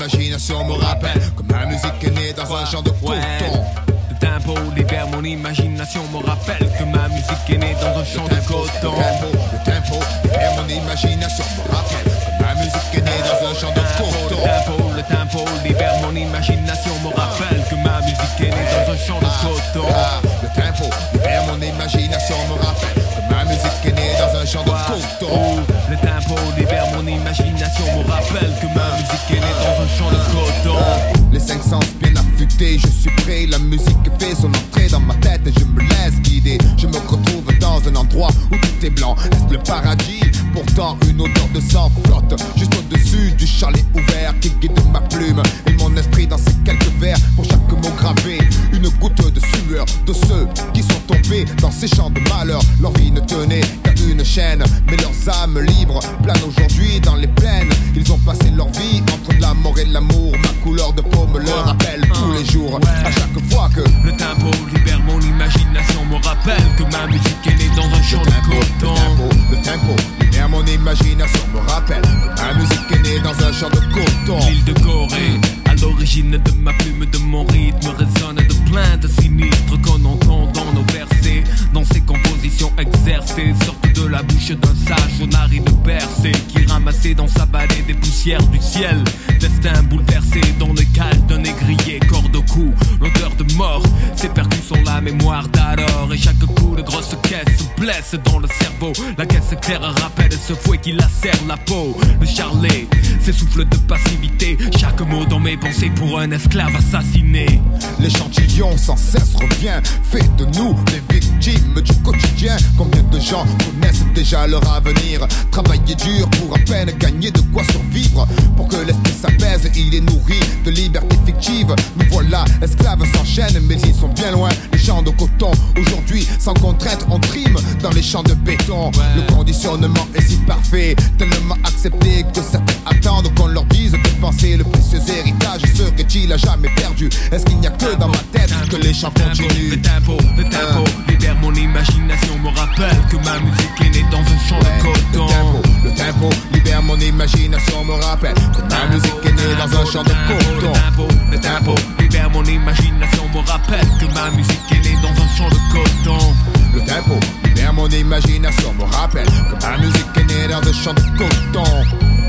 imagination, me rappelle que ma musique est née dans un champ de coton. Le tempo libère mon imagination, me rappelle que ma musique est née dans un champ de coton. Le tempo, le tempo, libère mon imagination, me rappelle que ma musique est née dans un champ de coton. Le tempo, le tempo libère mon imagination, me rappelle que ma musique est née dans un champ de coton. Ah, le tempo, libère mon imagination, me rappelle libère mon imagination, me rappelle que ma musique est née dans un champ de coton. Les cinq sens bien affûtés, je suis prêt. La musique fait son entrée dans ma tête et je me laisse guider. Je me retrouve dans un endroit où tout est blanc. Est-ce le paradis? Pourtant, une odeur de sang flotte juste au-dessus du chalet ouvert qui guide ma plume et mon esprit dans ces quelques vers. Pour chaque mot gravé, une goutte de sueur de ceux qui sont tombés dans ces champs de malheur. Leur vie ne tenait qu'à une chaîne, mais leurs âmes libres planent aujourd'hui dans les plaines. Ils ont passé leur vie entre de la mort et de l'amour. Ma couleur de peau me le rappelle tous les jours. À chaque fois que Le tempo libère mon imagination, me rappelle que ma musique est née dans un champ de le coton. tempo, le tempo, libère mon imagination me rappelle que ma musique est née dans un champ de coton. L'île de Corée, l'origine de ma plume, de mon rythme, résonne de plaintes sinistres qu'on entend dans nos versets. Dans ces compositions exercées, sortent de la bouche d'un sage aux narines percées, qui ramassait dans sa balai des poussières du ciel. Destin bouleversé dans le cale d'un négrier, corps de cou, l'odeur de mort. Ses percus sont la mémoire d'alors, et chaque coup de grosse caisse se blesse dans le cerveau. La caisse claire rappelle ce fouet qui lacère la peau. Le charlet, ses souffles de passivité. Chaque mot dans mes pensées pour un esclave assassiné. L'échantillon sans cesse revient, fait de nous les victimes du quotidien. Combien de gens connaissent déjà leur avenir? Travailler dur pour à peine gagner de quoi survivre. Pour que l'esprit s'apaise, il est nourri de liberté fictive. Nous voilà, esclaves s'enchaînent, mais ils sont bien loin. Les champs de coton, aujourd'hui, sans contrainte, on trime dans les champs de béton. Le conditionnement est si parfait, tellement accepté que certains attendent qu'on leur dise de penser le précieux héritage serait-il à jamais perdu. Est-ce qu'il n'y a que dans ma tête que les chants Le continuent? Tempo, le tempo, libère mon imagination, me rappelle que ma musique est née dans un champ de Le coton. tempo, le tempo, libère mon imagination, me rappelle que ma musique est née dans un champ de Le coton. tempo, le tempo, libère mon imagination, me rappelle que ma musique est née dans un champ de coton. Le tempo, libère mon imagination, me rappelle que ma musique est née dans un champ de coton.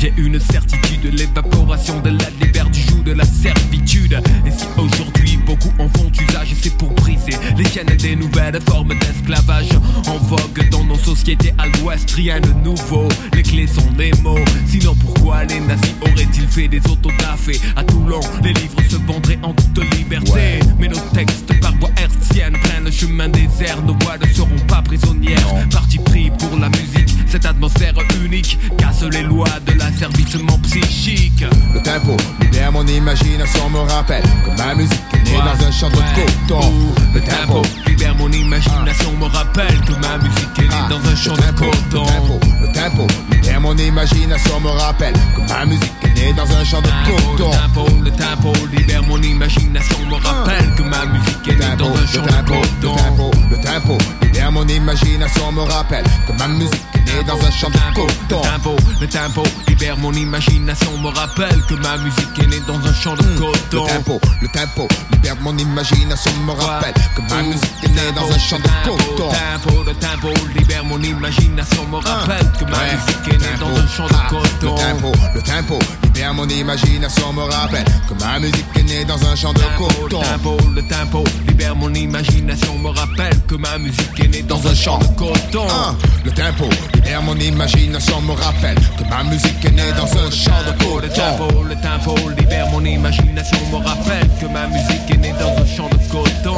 J'ai une certitude, l'évaporation de la libère du joug de la servitude. Et si aujourd'hui beaucoup en font usage, c'est pour briser les chaînes des nouvelles formes d'esclavage en vogue dans nos sociétés à l'ouest. Rien de nouveau, les clés sont les mots. Sinon, pourquoi les nazis auraient-ils fait des autodafés À Toulon, les livres se vendraient en toute liberté. Ouais. Mais nos textes par voie hertzienne prennent le chemin désert. Nos voix ne seront pas prisonnières. Parti pris pour la musique, cette atmosphère unique casse les lois de l'asservissement psychique. Le tempo, libère mon imagination, me rappelle que ma musique est née dans un champ de coton. Le tempo libère mon imagination, me rappelle que ma musique est née dans un champ de coton. Le tempo, le tempo, libère mon imagination, me rappelle que ma musique est née dans un champ de coton. Le tempo, le tempo libère mon imagination, me rappelle que ma musique est Le née dans un le champ de tempo, le coton. tempo, le tempo, libère mon imagination, me rappelle que ma musique est née dans un champ de Le coton. tempo, le tempo libère mon imagination, me rappelle que ma musique est née dans un champ de Le coton. tempo, le tempo, libère mon imagination, me rappelle que ma musique est née dans un champ de coton. tempo, le tempo libère mon imagination, me rappelle que ma musique est née dans un champ de Ah, coton. Le tempo, le tempo, libère mon imagination, me rappelle que ma musique est née dans un champ de Le coton. tempo, le tempo libère mon imagination, me rappelle que ma musique est née dans un champ de coton. Ah, le tempo, libère mon imagination, me rappelle que ma musique est née dans un champ de Le coton. tempo, le tempo libère mon imagination, me rappelle que ma musique est née dans un champ de coton.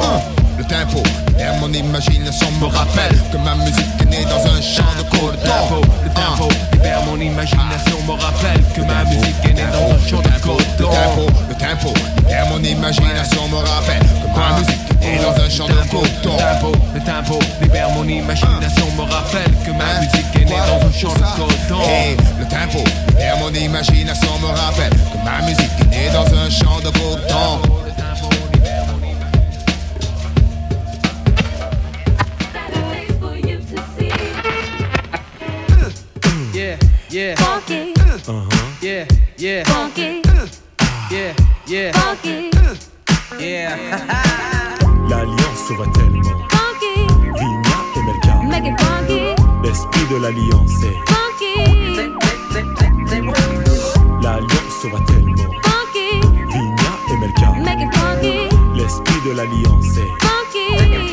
Le tempo, libère mon imagination, me rappelle que ma musique est née dans un champ de Le tempo, coton. le tempo libère mon imagination, me rappelle que ma musique est née dans un champ de Le coton. tempo, le tempo, libère mon imagination, me rappelle que ma musique est née dans un champ de coton. Le tempo, le tempo libère mon imagination, me rappelle que ma musique est née dans un champ de coton. Le tempo, libère mon imagination, me rappelle que ma musique est née dans un champ de coton. Yeah. Funky. Yeah. Yeah. Funky. Yeah. L'alliance se voit tellement. Funky. Vigna et Melka. Make it funky. L'esprit de l'alliance est. Funky. L'alliance se voit tellement. Funky. Vigna et Melka. Make it funky. L'esprit de l'alliance est. Funky.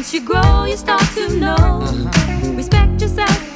Once you grow, you start to know. Uh-huh. Respect yourself,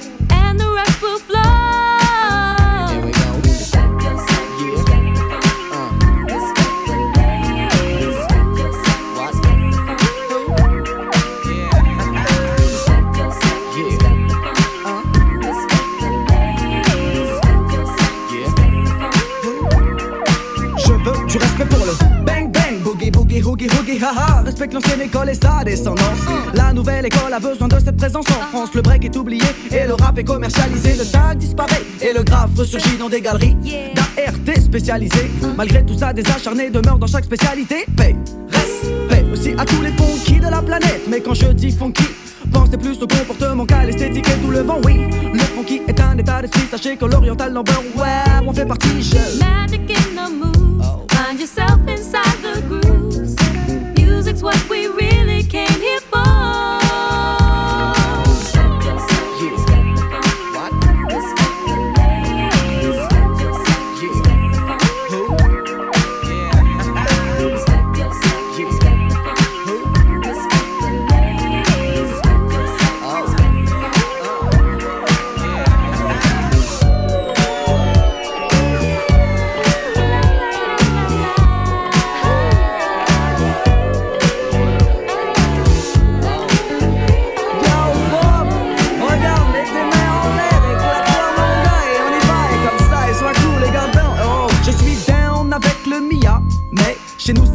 haha. Respecte l'ancienne école et sa descendance. La nouvelle école a besoin de cette présence en France. Le break est oublié et le rap est commercialisé. Le tag disparaît et le graphe ressurgit dans des galeries d'ART spécialisées. Malgré tout ça, des acharnés demeurent dans chaque spécialité. Paix, respect aussi à tous les funky de la planète. Mais quand je dis funky, Pensez plus au comportement qu'à l'esthétique et tout le vent, oui. Le funky est un état d'esprit, sachez que l'oriental number, ouais, on fait partie, je. Magic in the moves. Find yourself inside the grooves. Music's what we really came here for.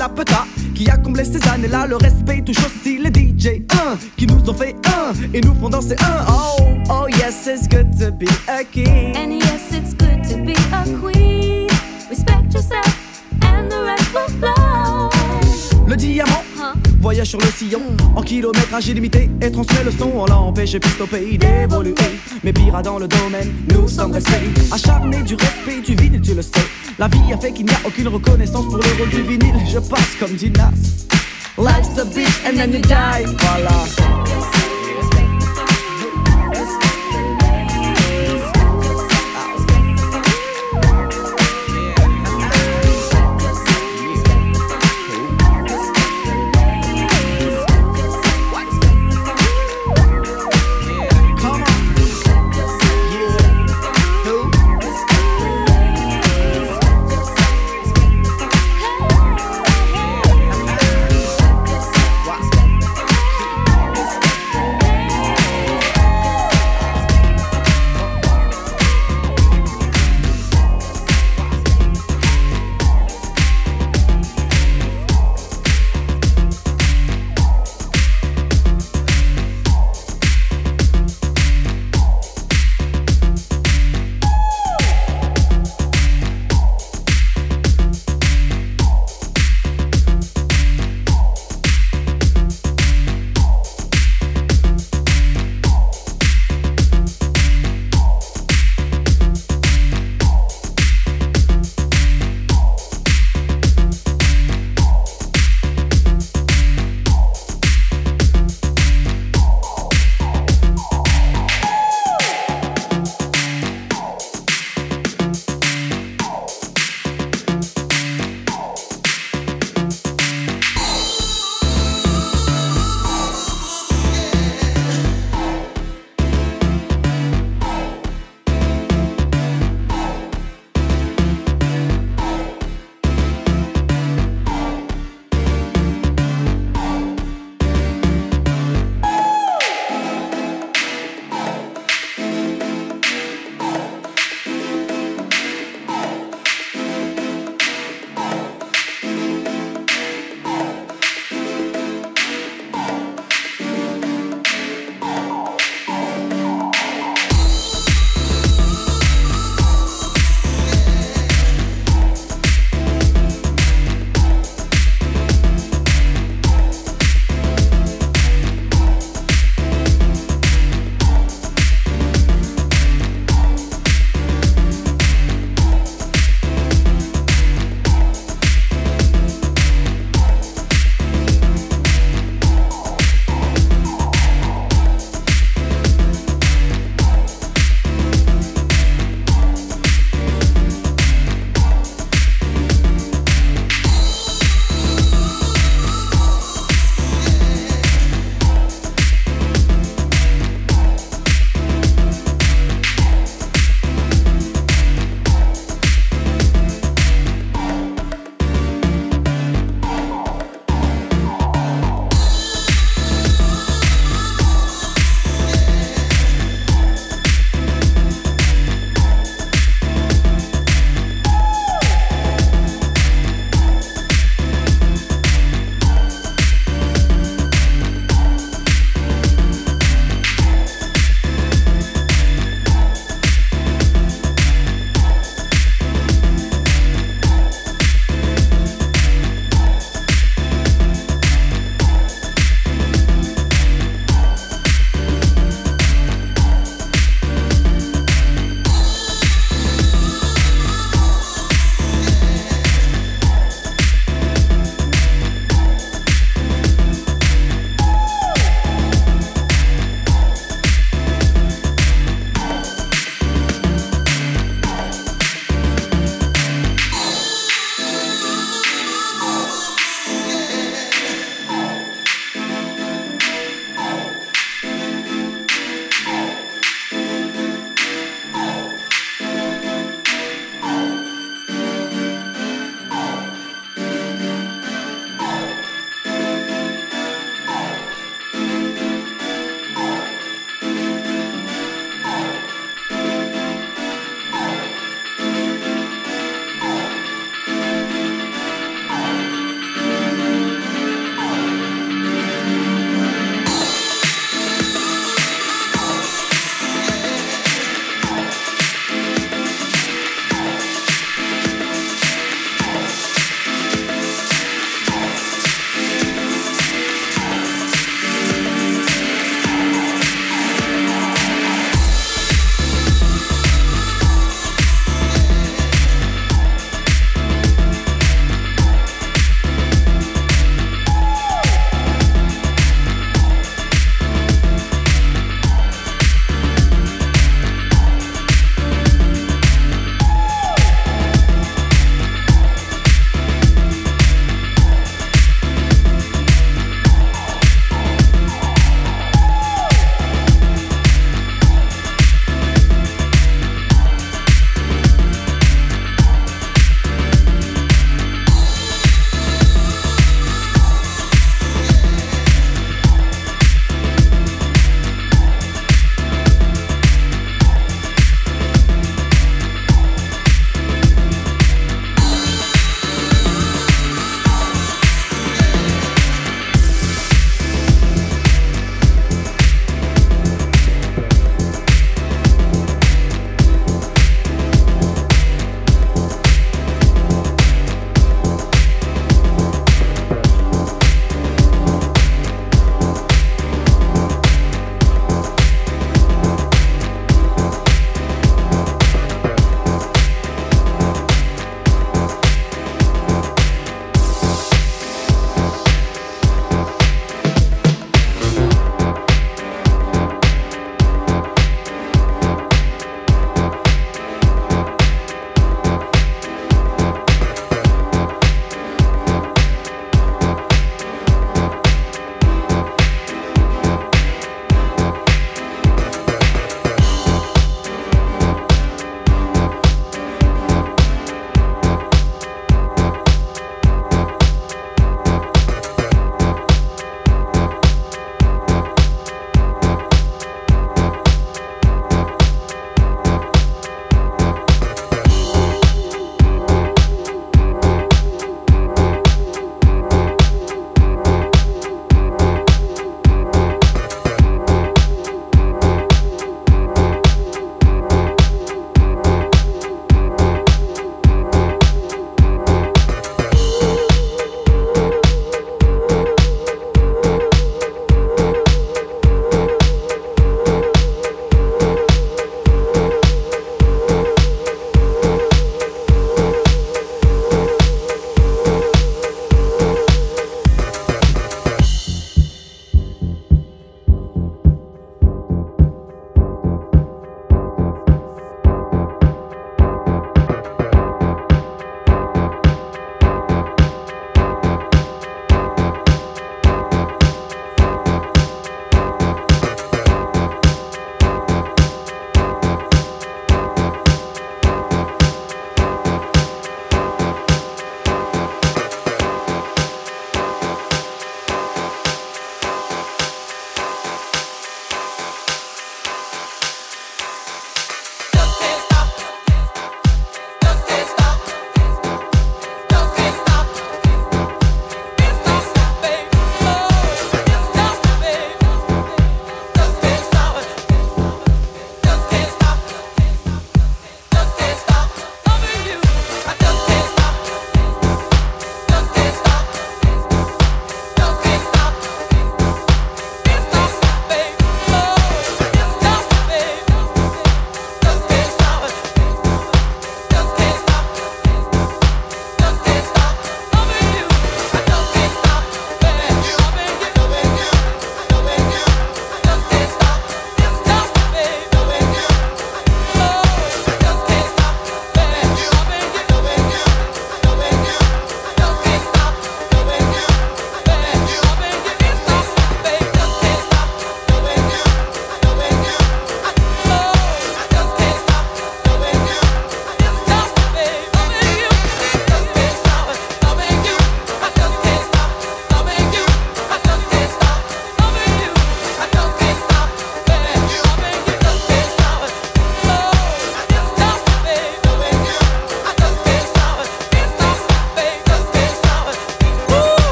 La peta qui a comblé ces années-là. Le respect touche aussi les DJ 1 qui nous ont fait un et nous font danser un. Oh, oh yes, it's good to be a king. And yes, it's good to be a queen. Respect yourself, and the rest will flow. Le diamant? Voyage sur le sillon en kilométrage illimité et transmet le son. On l'empêche piste au pays d'évoluer. Mais pire dans le domaine, nous sommes restés acharnés du respect du vinyle, tu le sais. La vie a fait qu'il n'y a aucune reconnaissance pour le rôle du vinyle. Je passe comme Dinas. Life's a bitch and then you die. Voilà.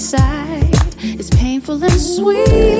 It's is painful and sweet.